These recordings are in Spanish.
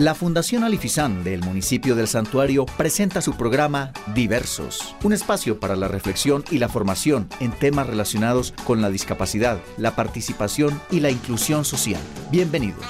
La Fundación Alifizán del municipio del Santuario presenta su programa Diversos, un espacio para la reflexión y la formación en temas relacionados con la discapacidad, la participación y la inclusión social. Bienvenidos.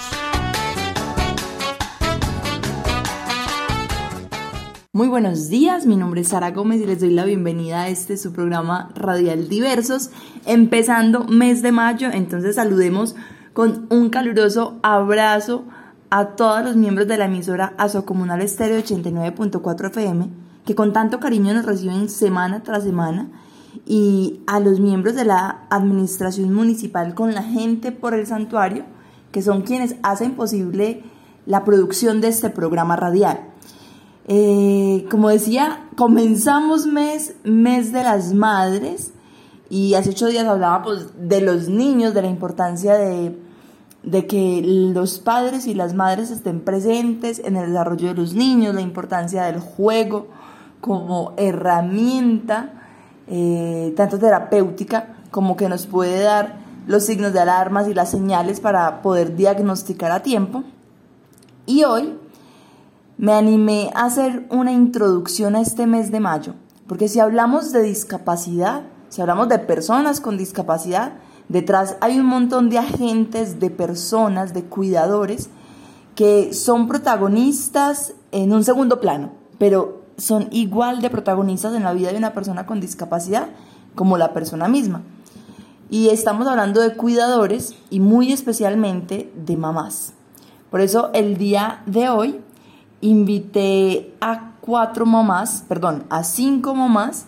Muy buenos días, mi nombre es Sara Gómez y les doy la bienvenida a este su programa Radial Diversos, empezando mes de mayo, entonces saludemos con un caluroso abrazo a todos los miembros de la emisora Asocomunal Estéreo 89.4 FM, que con tanto cariño nos reciben semana tras semana, y a los miembros de la administración municipal con la gente por el santuario, que son quienes hacen posible la producción de este programa radial. Eh, como decía, comenzamos mes, mes de las madres, y hace ocho días hablábamos de los niños, de la importancia de de que los padres y las madres estén presentes en el desarrollo de los niños, la importancia del juego como herramienta, eh, tanto terapéutica como que nos puede dar los signos de alarmas y las señales para poder diagnosticar a tiempo. Y hoy me animé a hacer una introducción a este mes de mayo, porque si hablamos de discapacidad, si hablamos de personas con discapacidad, Detrás hay un montón de agentes, de personas, de cuidadores que son protagonistas en un segundo plano, pero son igual de protagonistas en la vida de una persona con discapacidad como la persona misma. Y estamos hablando de cuidadores y muy especialmente de mamás. Por eso el día de hoy invité a cuatro mamás, perdón, a cinco mamás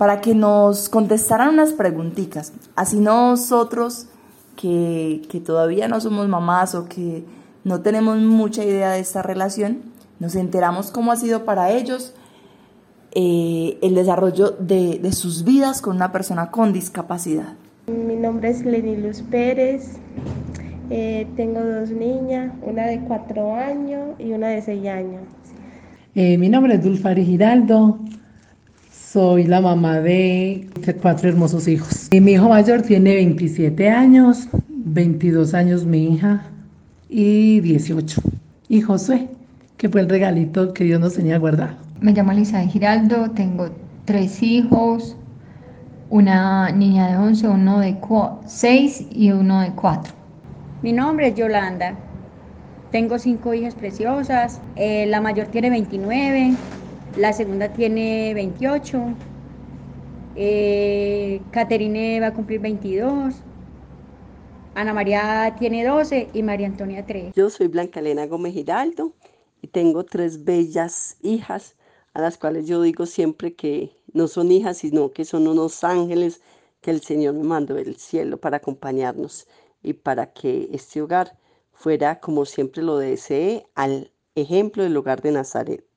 para que nos contestaran unas preguntitas. Así nosotros que, todavía no somos mamás o que no tenemos mucha idea de esta relación, nos enteramos cómo ha sido para ellos eh, el desarrollo de, sus vidas con una persona con discapacidad. Mi nombre es Lenny Luz Pérez, eh, tengo dos niñas, una de cuatro años y una de seis años. Eh, mi nombre es Dulfari Giraldo, soy la mamá de cuatro hermosos hijos. Mi hijo mayor tiene 27 años, 22 años mi hija y 18. Y Josué, que fue el regalito que Dios nos tenía guardado. Me llamo Lisa Giraldo, tengo tres hijos, una niña de 11, uno de 6 y uno de 4. Mi nombre es Yolanda. Tengo cinco hijas preciosas. Eh, la mayor tiene 29, la segunda tiene 28, eh, Caterine va a cumplir 22, Ana María tiene 12 y María Antonia 3. Yo soy Blanca Elena Gómez Giraldo y tengo tres bellas hijas a las cuales yo digo siempre que no son hijas, sino que son unos ángeles que el Señor me mandó del cielo para acompañarnos y para que este hogar fuera, como siempre lo deseé, al ejemplo del hogar de Nazaret.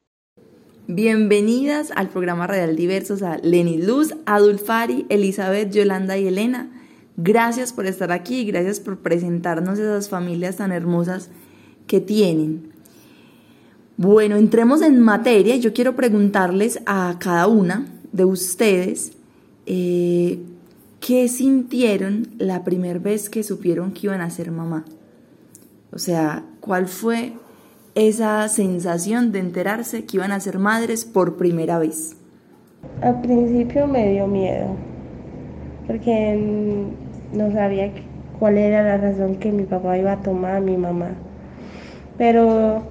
Bienvenidas al programa Radial Diversos a Lenny Luz, Adulfari, Elizabeth, Yolanda y Elena. Gracias por estar aquí y gracias por presentarnos esas familias tan hermosas que tienen. Bueno, entremos en materia. Yo quiero preguntarles a cada una de ustedes eh, qué sintieron la primera vez que supieron que iban a ser mamá. O sea, ¿cuál fue esa sensación de enterarse que iban a ser madres por primera vez? Al principio me dio miedo, porque no sabía cuál era la razón que mi papá iba a tomar a mi mamá. Pero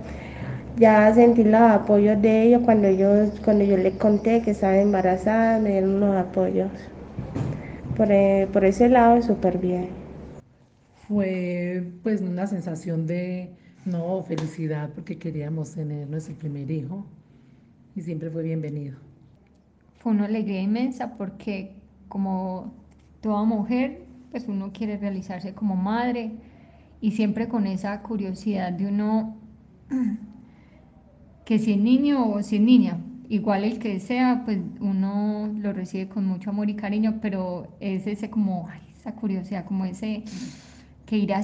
ya sentí los apoyos de ellos cuando yo, cuando yo les conté que estaba embarazada, me dieron unos apoyos. Por, eh, por ese lado, súper bien. Fue pues una sensación de, no, felicidad porque queríamos tener nuestro primer hijo y siempre fue bienvenido. Fue una alegría inmensa porque como toda mujer, pues uno quiere realizarse como madre y siempre con esa curiosidad de uno que si es niño o si es niña, igual el que sea, pues uno lo recibe con mucho amor y cariño, pero es ese como, esa curiosidad, como ese que ir a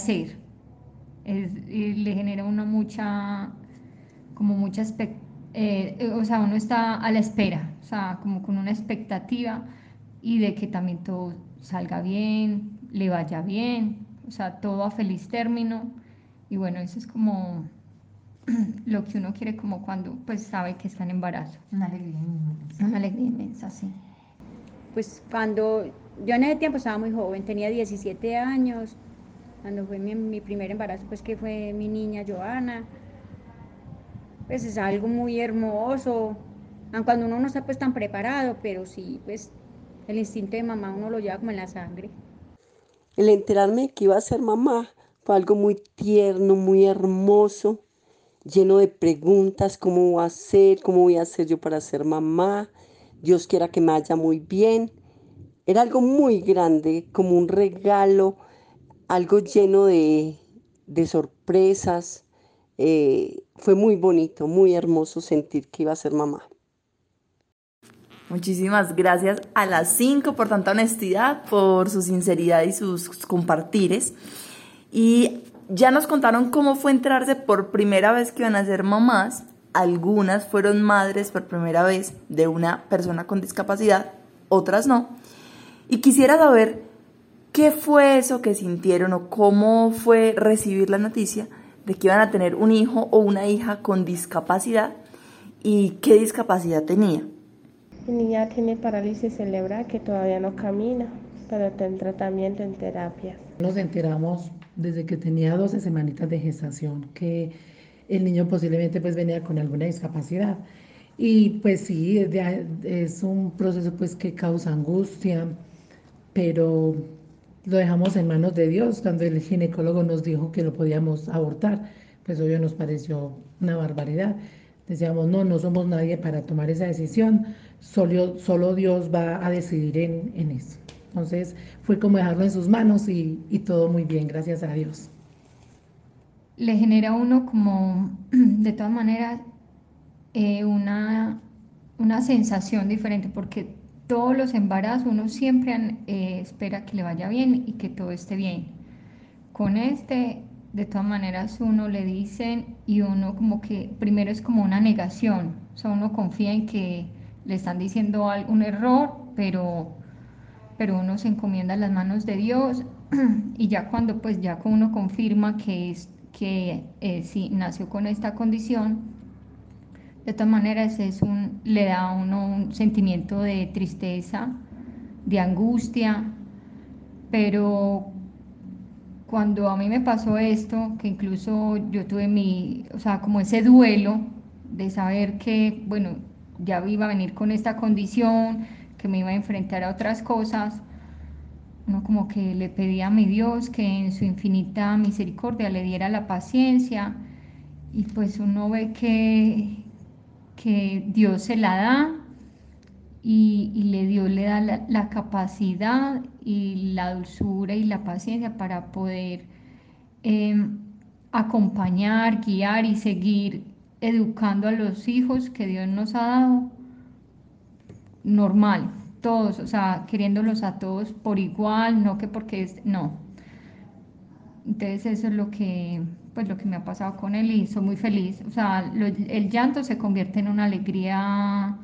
ser le genera una mucha, como mucha, eh, o sea, uno está a la espera, o sea, como con una expectativa y de que también todo salga bien, le vaya bien, o sea, todo a feliz término. Y bueno, eso es como, lo que uno quiere como cuando pues sabe que está en embarazo. Una alegría inmensa. Una alegría inmensa, sí. Pues cuando yo en ese tiempo estaba muy joven, tenía 17 años, cuando fue mi, primer embarazo, pues que fue mi niña Joana, pues es algo muy hermoso, aun cuando uno no está pues tan preparado, pero sí, pues el instinto de mamá uno lo lleva como en la sangre. El enterarme que iba a ser mamá fue algo muy tierno, muy hermoso, lleno de preguntas, cómo voy a ser, cómo voy a hacer yo para ser mamá, Dios quiera que me vaya muy bien. Era algo muy grande, como un regalo, algo lleno de, de sorpresas. Eh, fue muy bonito, muy hermoso sentir que iba a ser mamá. Muchísimas gracias a las cinco por tanta honestidad, por su sinceridad y sus compartires. Y ya nos contaron cómo fue enterarse por primera vez que iban a ser mamás. Algunas fueron madres por primera vez de una persona con discapacidad, otras no. Y quisiera saber qué fue eso que sintieron o cómo fue recibir la noticia de que iban a tener un hijo o una hija con discapacidad y qué discapacidad tenía. Mi niña tiene parálisis cerebral que todavía no camina, pero está en tratamiento en terapia. Nos enteramos desde que tenía 12 semanitas de gestación que el niño posiblemente pues venía con alguna discapacidad. Y pues sí, es un proceso pues que causa angustia, pero lo dejamos en manos de Dios. Cuando el ginecólogo nos dijo que lo podíamos abortar, pues obvio nos pareció una barbaridad. Decíamos, no, no somos nadie para tomar esa decisión, solo, solo Dios va a decidir en, en eso. Entonces fue como dejarlo en sus manos y, y todo muy bien, gracias a Dios. Le genera uno como, de todas maneras, eh, una, una sensación diferente, porque todos los embarazos uno siempre eh, espera que le vaya bien y que todo esté bien. Con este, de todas maneras, uno le dicen y uno como que primero es como una negación, o uno confía en que le están diciendo algún error, pero pero uno se encomienda a las manos de Dios y ya cuando pues ya uno confirma que, es, que eh, sí nació con esta condición, de todas maneras es un, le da a uno sentimiento de tristeza, de angustia, pero cuando a mí me pasó esto, que incluso yo tuve mi, o sea, como ese duelo de saber que, bueno, ya iba a venir con esta condición, que me iba a enfrentar a otras cosas, uno como que le pedía a mi Dios que en su infinita misericordia le diera la paciencia y pues uno ve que, que Dios se la da y, le Dios le da la, capacidad y la dulzura y la paciencia para poder em, acompañar, guiar y seguir educando a los hijos que Dios nos ha dado normal, todos, o sea, queriéndolos a todos por igual, no que porque es, no. Entonces eso es lo que, pues lo que me ha pasado con él y soy muy feliz. O sea, el llanto se convierte en una alegría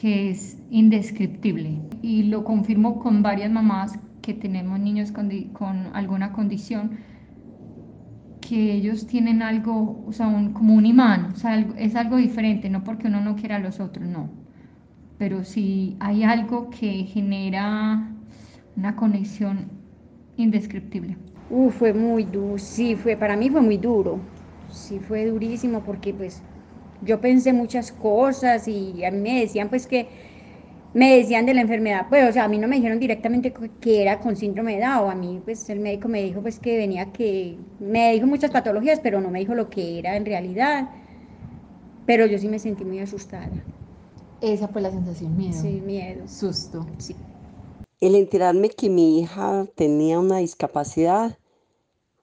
que es indescriptible. Y lo confirmo con varias mamás que tenemos niños con, con alguna condición, que ellos tienen algo, o sea, como un imán, o sea, es algo diferente, no porque uno no quiera a los otros, no pero si hay algo que genera una conexión indescriptible. Uh, fue muy duro, sí, fue, para mí fue muy duro, sí fue durísimo porque pues yo pensé muchas cosas y a mí me decían pues que, me decían de la enfermedad, pues o sea, a mí no me dijeron directamente que era con síndrome de Down, a mí pues el médico me dijo pues que venía que, me dijo muchas patologías, pero no me dijo lo que era en realidad, pero yo sí me sentí muy asustada. Esa fue la sensación, miedo. Sí, miedo. Susto. Sí. El enterarme que mi hija tenía una discapacidad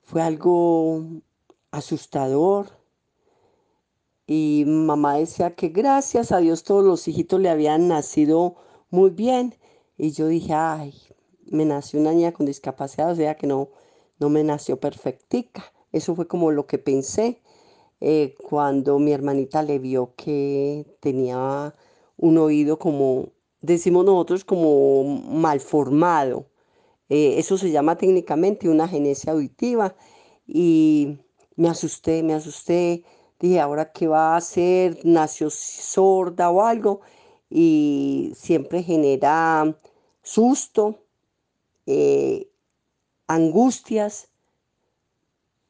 fue algo asustador. Y mamá decía que gracias a Dios todos los hijitos le habían nacido muy bien. Y yo dije, ay, me nació una niña con discapacidad, o sea que no, no me nació perfectica. Eso fue como lo que pensé eh, cuando mi hermanita le vio que tenía un oído como, decimos nosotros, como mal formado. Eh, eso se llama técnicamente una genesia auditiva y me asusté, me asusté. Dije, ¿ahora qué va a hacer? ¿Nació sorda o algo? Y siempre genera susto, eh, angustias,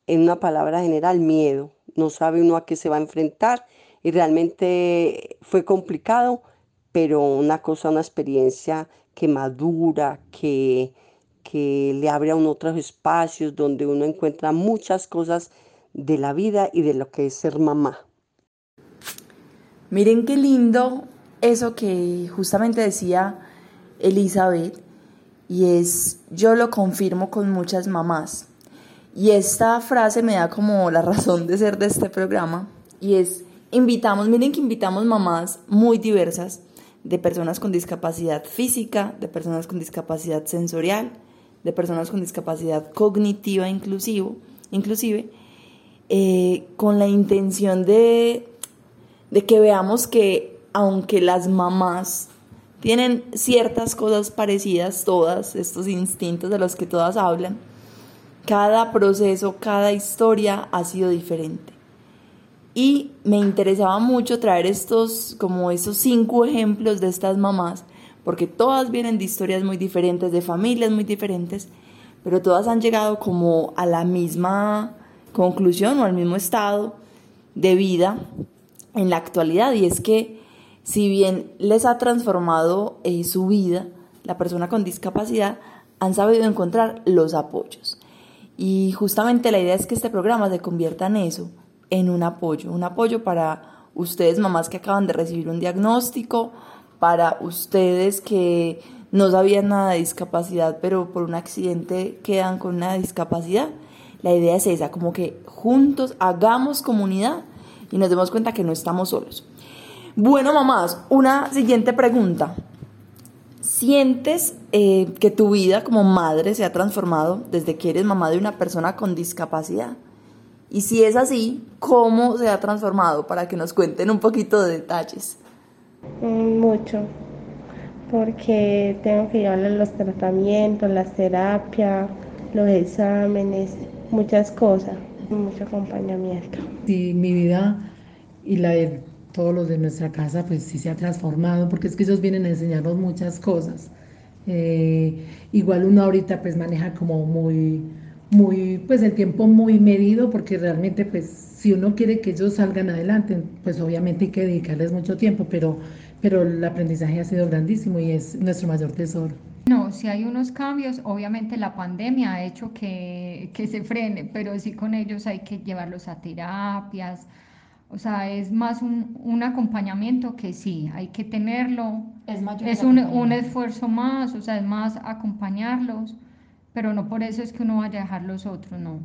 en una palabra general, miedo. No sabe uno a qué se va a enfrentar y realmente fue complicado, pero una cosa, una experiencia que madura, que, que le abre a uno otros espacios donde uno encuentra muchas cosas de la vida y de lo que es ser mamá. Miren qué lindo eso que justamente decía Elizabeth, y es, yo lo confirmo con muchas mamás. Y esta frase me da como la razón de ser de este programa, y es, invitamos, miren que invitamos mamás muy diversas, de personas con discapacidad física, de personas con discapacidad sensorial, de personas con discapacidad cognitiva inclusive, eh, con la intención de, de que veamos que aunque las mamás tienen ciertas cosas parecidas, todas, estos instintos de los que todas hablan, cada proceso, cada historia ha sido diferente. Y me interesaba mucho traer estos, como esos cinco ejemplos de estas mamás, porque todas vienen de historias muy diferentes, de familias muy diferentes, pero todas han llegado como a la misma conclusión o al mismo estado de vida en la actualidad. Y es que si bien les ha transformado eh, su vida, la persona con discapacidad han sabido encontrar los apoyos. Y justamente la idea es que este programa se convierta en eso, en un apoyo, un apoyo para ustedes mamás que acaban de recibir un diagnóstico, para ustedes que no sabían nada de discapacidad, pero por un accidente quedan con una discapacidad. La idea es esa, como que juntos hagamos comunidad y nos demos cuenta que no estamos solos. Bueno, mamás, una siguiente pregunta. ¿Sientes eh, que tu vida como madre se ha transformado desde que eres mamá de una persona con discapacidad? Y si es así, ¿cómo se ha transformado? Para que nos cuenten un poquito de detalles. Mm, mucho, porque tengo que llevarle los tratamientos, las terapias, los exámenes, muchas cosas, mucho acompañamiento. Sí, mi vida y la de todos los de nuestra casa, pues sí se ha transformado, porque es que ellos vienen a enseñarnos muchas cosas. Eh, igual uno ahorita pues maneja como muy muy, pues el tiempo muy medido, porque realmente, pues, si uno quiere que ellos salgan adelante, pues obviamente hay que dedicarles mucho tiempo, pero, pero el aprendizaje ha sido grandísimo y es nuestro mayor tesoro. No, si hay unos cambios, obviamente la pandemia ha hecho que, que se frene, pero sí con ellos hay que llevarlos a terapias, o sea, es más un, un, acompañamiento que sí, hay que tenerlo. Es, es un, un, esfuerzo más, o sea, es más acompañarlos pero no por eso es que uno vaya a dejar los otros, no.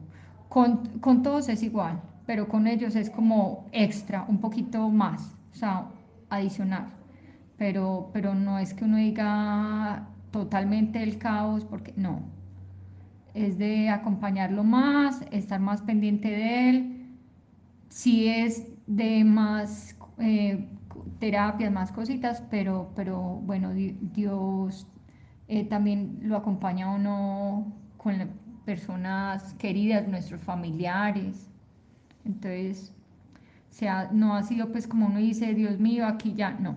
Con, con todos es igual, pero con ellos es como extra, un poquito más, o sea, adicional. Pero, pero no es que uno diga totalmente el caos, porque no. Es de acompañarlo más, estar más pendiente de él. Si es de más eh, terapias, más cositas, pero, pero bueno, Dios eh, también lo acompaña uno con personas queridas, nuestros familiares. Entonces, sea, no ha sido pues como uno dice, Dios mío, aquí ya, no.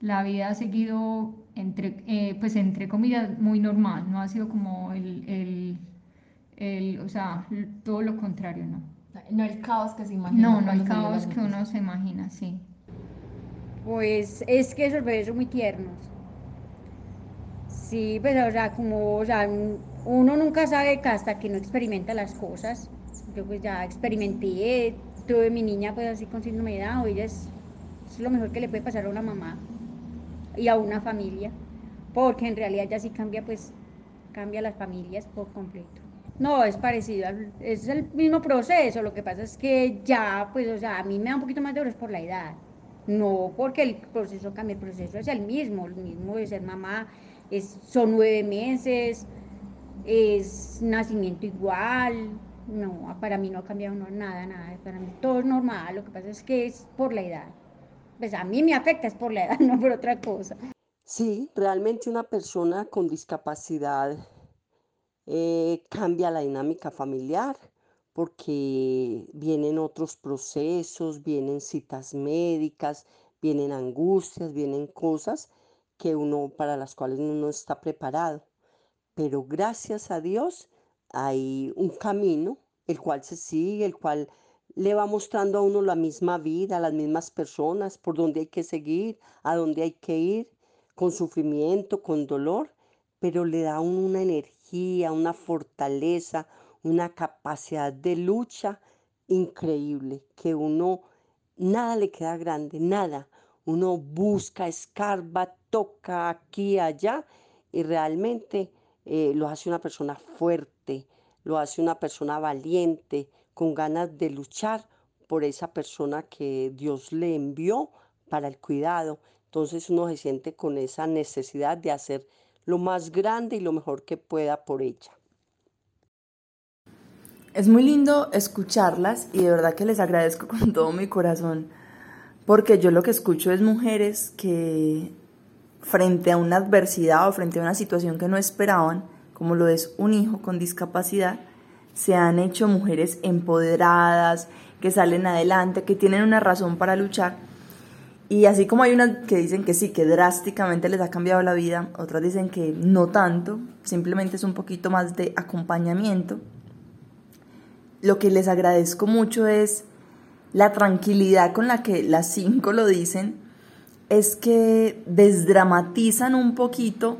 La vida ha seguido, entre, eh, pues entre comillas, muy normal, no ha sido como el, el, el, o sea, todo lo contrario, no. No el caos que se imagina. No, no el caos que uno se imagina, sí. Pues es que esos bebés son muy tiernos Sí, pero pues, o sea, como, o sea, uno nunca sabe que hasta que no experimenta las cosas. Yo pues ya experimenté, tuve mi niña pues así con síndrome de Down, ella es, es lo mejor que le puede pasar a una mamá y a una familia, porque en realidad ya sí cambia pues, cambia las familias por completo. No, es parecido, es el mismo proceso, lo que pasa es que ya, pues, o sea, a mí me da un poquito más de horas por la edad, no porque el proceso cambie, el proceso es el mismo, el mismo de ser mamá, son nueve meses, es nacimiento igual, no, para mí no ha cambiado nada, nada, para mí todo es normal, lo que pasa es que es por la edad. Pues a mí me afecta es por la edad, no por otra cosa. Sí, realmente una persona con discapacidad eh, cambia la dinámica familiar porque vienen otros procesos, vienen citas médicas, vienen angustias, vienen cosas que uno para las cuales uno no está preparado. Pero gracias a Dios hay un camino el cual se sigue, el cual le va mostrando a uno la misma vida, las mismas personas, por donde hay que seguir, a dónde hay que ir, con sufrimiento, con dolor, pero le da a uno una energía, una fortaleza, una capacidad de lucha increíble, que uno nada le queda grande, nada. Uno busca, escarba, toca aquí, allá y realmente eh, lo hace una persona fuerte, lo hace una persona valiente, con ganas de luchar por esa persona que Dios le envió para el cuidado. Entonces uno se siente con esa necesidad de hacer lo más grande y lo mejor que pueda por ella. Es muy lindo escucharlas y de verdad que les agradezco con todo mi corazón, porque yo lo que escucho es mujeres que frente a una adversidad o frente a una situación que no esperaban, como lo es un hijo con discapacidad, se han hecho mujeres empoderadas, que salen adelante, que tienen una razón para luchar. Y así como hay unas que dicen que sí, que drásticamente les ha cambiado la vida, otras dicen que no tanto, simplemente es un poquito más de acompañamiento. Lo que les agradezco mucho es la tranquilidad con la que las cinco lo dicen, es que desdramatizan un poquito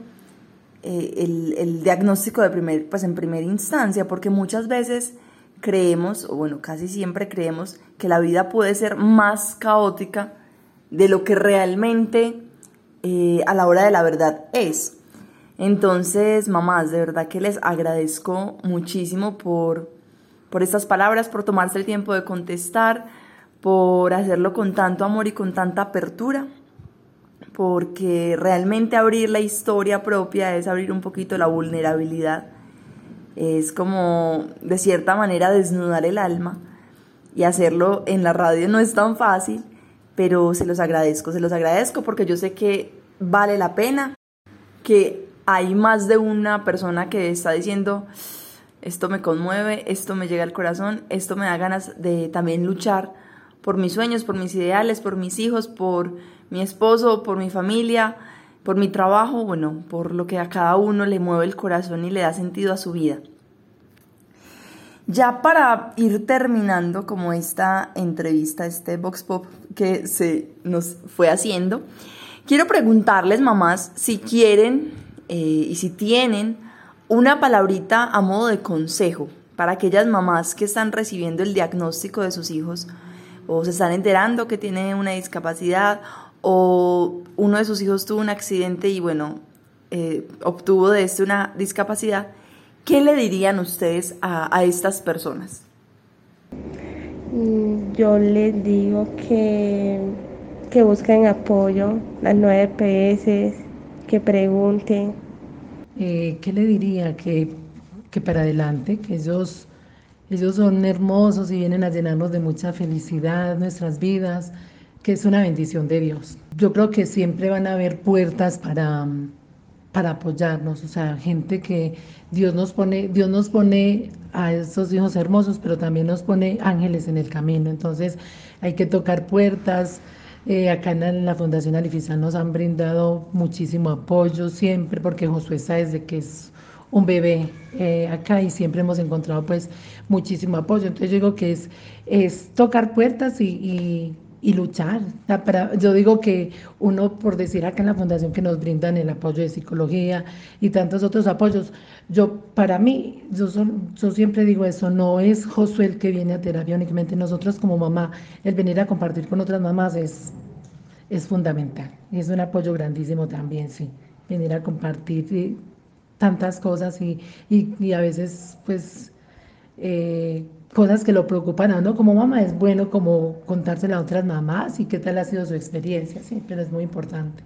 eh, el, el, diagnóstico de primer, pues en primera instancia, porque muchas veces creemos, o bueno, casi siempre creemos, que la vida puede ser más caótica de lo que realmente eh, a la hora de la verdad es. Entonces, mamás, de verdad que les agradezco muchísimo por, por estas palabras, por tomarse el tiempo de contestar, por hacerlo con tanto amor y con tanta apertura porque realmente abrir la historia propia es abrir un poquito la vulnerabilidad, es como de cierta manera desnudar el alma. Y hacerlo en la radio no es tan fácil, pero se los agradezco, se los agradezco porque yo sé que vale la pena, que hay más de una persona que está diciendo, esto me conmueve, esto me llega al corazón, esto me da ganas de también luchar por mis sueños, por mis ideales, por mis hijos, por mi esposo, por mi familia, por mi trabajo, bueno, por lo que a cada uno le mueve el corazón y le da sentido a su vida. Ya para ir terminando como esta entrevista, este Vox Pop que se nos fue haciendo, quiero preguntarles, mamás, si quieren eh, y si tienen una palabrita a modo de consejo para aquellas mamás que están recibiendo el diagnóstico de sus hijos o se están enterando que tiene una discapacidad o uno de sus hijos tuvo un accidente y bueno, eh, obtuvo de este una discapacidad, ¿qué le dirían ustedes a, estas personas? Mm, yo les digo que, que busquen apoyo, las nueve PS, que pregunten. Eh, ¿Qué le diría? Que, que para adelante, que ellos, ellos son hermosos y vienen a llenarnos de mucha felicidad nuestras vidas que es una bendición de Dios. Yo creo que siempre van a haber puertas para, para apoyarnos, o sea, gente que Dios nos pone, Dios nos pone a esos hijos hermosos, pero también nos pone ángeles en el camino. Entonces hay que tocar puertas. Eh, acá en la Fundación Alifizán nos han brindado muchísimo apoyo siempre, porque Josué está desde que es un bebé eh, acá y siempre hemos encontrado pues muchísimo apoyo. Entonces yo digo que es, es tocar puertas y luchar. yo digo que uno, por decir acá en la fundación que nos brindan el apoyo de psicología y tantos otros apoyos, yo para mí, yo, yo siempre digo eso, no es Josué el que viene a terapia únicamente, nosotros como mamá, el venir a compartir con otras mamás es, es fundamental, es un apoyo grandísimo también, sí, venir a compartir eh, tantas cosas y, y, a veces pues... Eh, cosas que lo preocupan a uno como mamá, es bueno como contárselo a otras mamás y qué tal ha sido su experiencia, sí, pero es muy importante.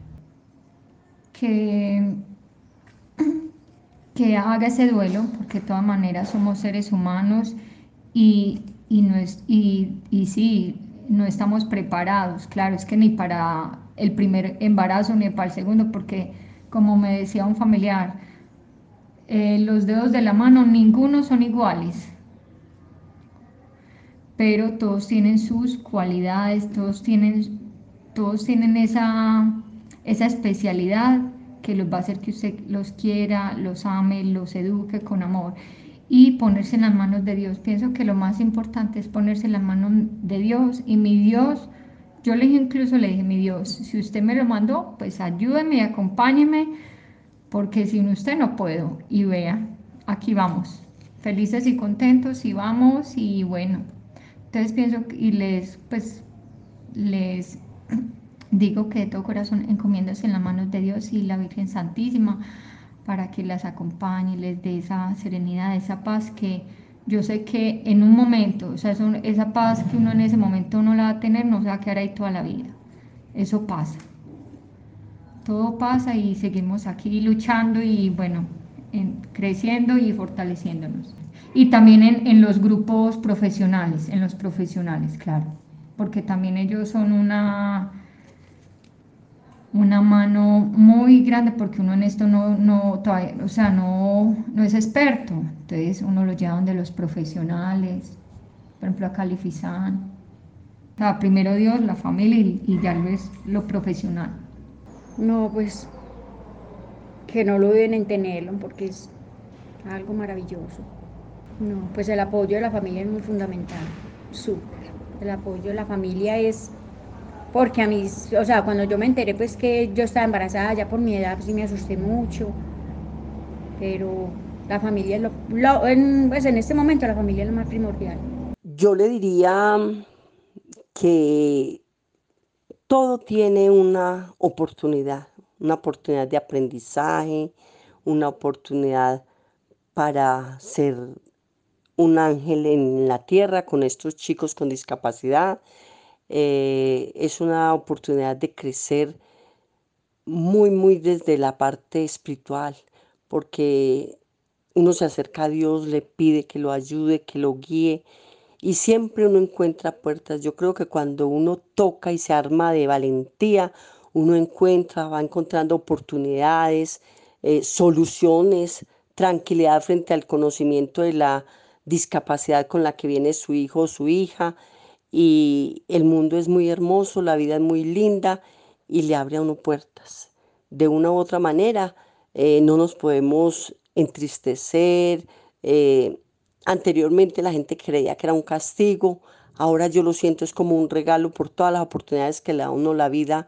Que, que haga ese duelo, porque de todas maneras somos seres humanos y, y, no es, y, y sí, no estamos preparados, claro, es que ni para el primer embarazo ni para el segundo, porque como me decía un familiar, eh, los dedos de la mano ninguno son iguales pero todos tienen sus cualidades, todos tienen, todos tienen esa, esa especialidad que los va a hacer que usted los quiera, los ame, los eduque con amor y ponerse en las manos de Dios. Pienso que lo más importante es ponerse en las manos de Dios y mi Dios, yo le dije incluso, le dije, mi Dios, si usted me lo mandó, pues ayúdeme y acompáñeme, porque sin usted no puedo. Y vea, aquí vamos, felices y contentos y vamos y bueno. Entonces pienso y les, pues, les digo que de todo corazón encomiéndase en las manos de Dios y la Virgen Santísima para que las acompañe, les dé esa serenidad, esa paz que yo sé que en un momento, o sea, esa paz que uno en ese momento no la va a tener, no se va a quedar ahí toda la vida. Eso pasa. Todo pasa y seguimos aquí luchando y bueno, creciendo y fortaleciéndonos. Y también en, en los grupos profesionales, en los profesionales, claro, porque también ellos son una una mano muy grande porque uno en esto no, no, todavía, o sea, no, no es experto. Entonces uno lo lleva donde los profesionales, por ejemplo a Califizán. O sea, primero Dios, la familia y, ya lo es lo profesional. No, pues que no lo deben en tenerlo porque es algo maravilloso. No, pues el apoyo de la familia es muy fundamental, súper. El apoyo de la familia es porque a mí, o sea, cuando yo me enteré pues que yo estaba embarazada ya por mi edad, pues sí me asusté mucho, pero la familia es lo, en, pues en este momento la familia es lo más primordial. Yo le diría que todo tiene una oportunidad, una oportunidad de aprendizaje, una oportunidad para ser un ángel en la tierra con estos chicos con discapacidad, eh, es una oportunidad de crecer muy, muy desde la parte espiritual, porque uno se acerca a Dios, le pide que lo ayude, que lo guíe, y siempre uno encuentra puertas. Yo creo que cuando uno toca y se arma de valentía, uno encuentra, va encontrando oportunidades, eh, soluciones, tranquilidad frente al conocimiento de la discapacidad con la que viene su hijo o su hija y el mundo es muy hermoso, la vida es muy linda y le abre a uno puertas. De una u otra manera, eh, no nos podemos entristecer. Eh, anteriormente la gente creía que era un castigo, ahora yo lo siento es como un regalo por todas las oportunidades que le da uno la vida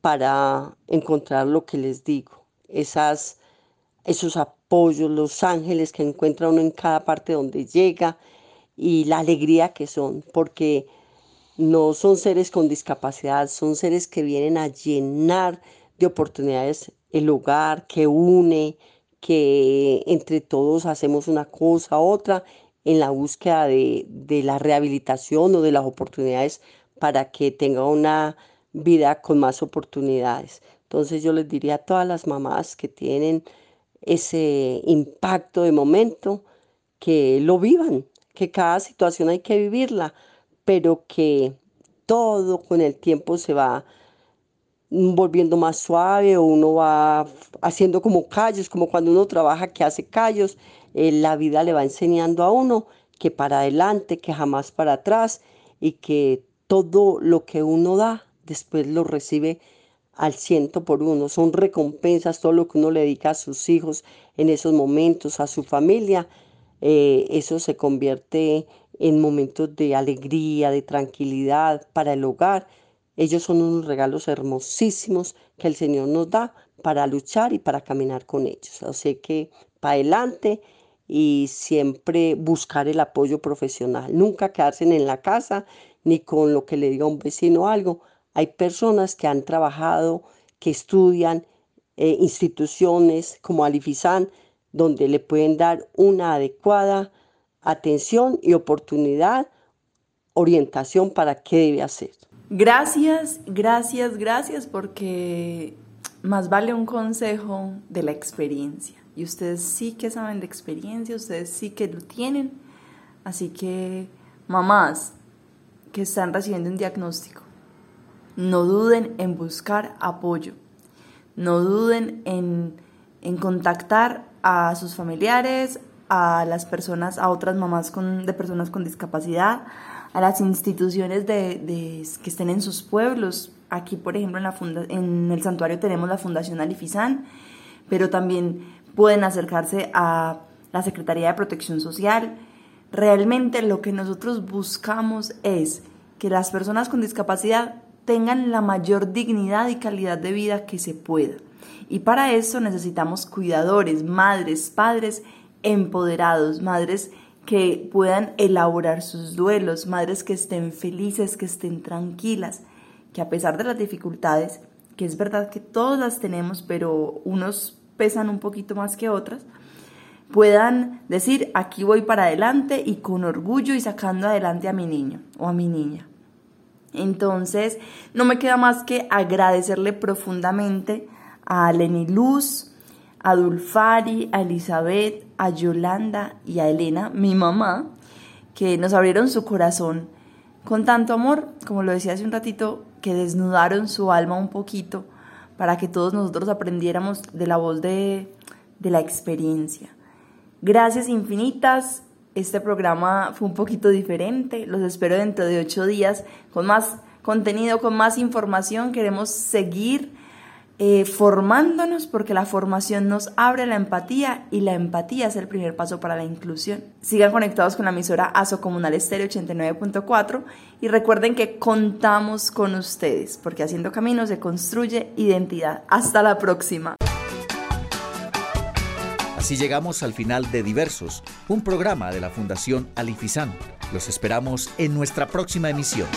para encontrar lo que les digo, esas, esos apoyos, los ángeles que encuentra uno en cada parte donde llega, y la alegría que son, porque no son seres con discapacidad, son seres que vienen a llenar de oportunidades el hogar, que une, que entre todos hacemos una cosa, otra, en la búsqueda de, de la rehabilitación o de las oportunidades para que tenga una vida con más oportunidades. Entonces yo les diría a todas las mamás que tienen ese impacto de momento, que lo vivan, que cada situación hay que vivirla, pero que todo con el tiempo se va volviendo más suave o uno va haciendo como callos, como cuando uno trabaja que hace callos, eh, la vida le va enseñando a uno que para adelante, que jamás para atrás y que todo lo que uno da después lo recibe al ciento por uno. Son recompensas todo lo que uno le dedica a sus hijos en esos momentos, a su familia eh, eso se convierte en momentos de alegría, de tranquilidad para el hogar. Ellos son unos regalos hermosísimos que el Señor nos da para luchar y para caminar con ellos. Así que para adelante y siempre buscar el apoyo profesional. Nunca quedarse en la casa ni con lo que le diga un vecino algo. Hay personas que han trabajado, que estudian, eh, instituciones como Alifizán, donde le pueden dar una adecuada atención y oportunidad, orientación para qué debe hacer. Gracias, gracias, gracias, porque más vale un consejo de la experiencia. Y ustedes sí que saben de experiencia, ustedes sí que lo tienen. Así que, mamás que están recibiendo un diagnóstico, no duden en buscar apoyo. No duden en, en contactar a sus familiares, a las personas, a otras mamás con, de personas con discapacidad, a las instituciones de, que estén en sus pueblos. Aquí, por ejemplo, en, la en el santuario tenemos la Fundación Alifizán, pero también pueden acercarse a la Secretaría de Protección Social. Realmente lo que nosotros buscamos es que las personas con discapacidad tengan la mayor dignidad y calidad de vida que se pueda. Y para eso necesitamos cuidadores, madres, padres empoderados, madres que puedan elaborar sus duelos, madres que estén felices, que estén tranquilas, que a pesar de las dificultades, que es verdad que todas las tenemos, pero unos pesan un poquito más que otras, puedan decir, aquí voy para adelante y con orgullo y sacando adelante a mi niño o a mi niña. Entonces, no me queda más que agradecerle profundamente a Lenny Luz, a Dulfari, a Elizabeth, a Yolanda y a Elena, mi mamá, que nos abrieron su corazón con tanto amor, como lo decía hace un ratito, que desnudaron su alma un poquito para que todos nosotros aprendiéramos de la voz de, de la experiencia. Gracias infinitas. Este programa fue un poquito diferente. Los espero dentro de ocho días con más contenido, con más información. Queremos seguir eh, formándonos porque la formación nos abre la empatía y la empatía es el primer paso para la inclusión. Sigan conectados con la emisora ASO Comunal Estéreo 89.4 y recuerden que contamos con ustedes porque haciendo caminos se construye identidad. Hasta la próxima. Así llegamos al final de Diversos, un programa de la Fundación Alifizán. Los esperamos en nuestra próxima emisión.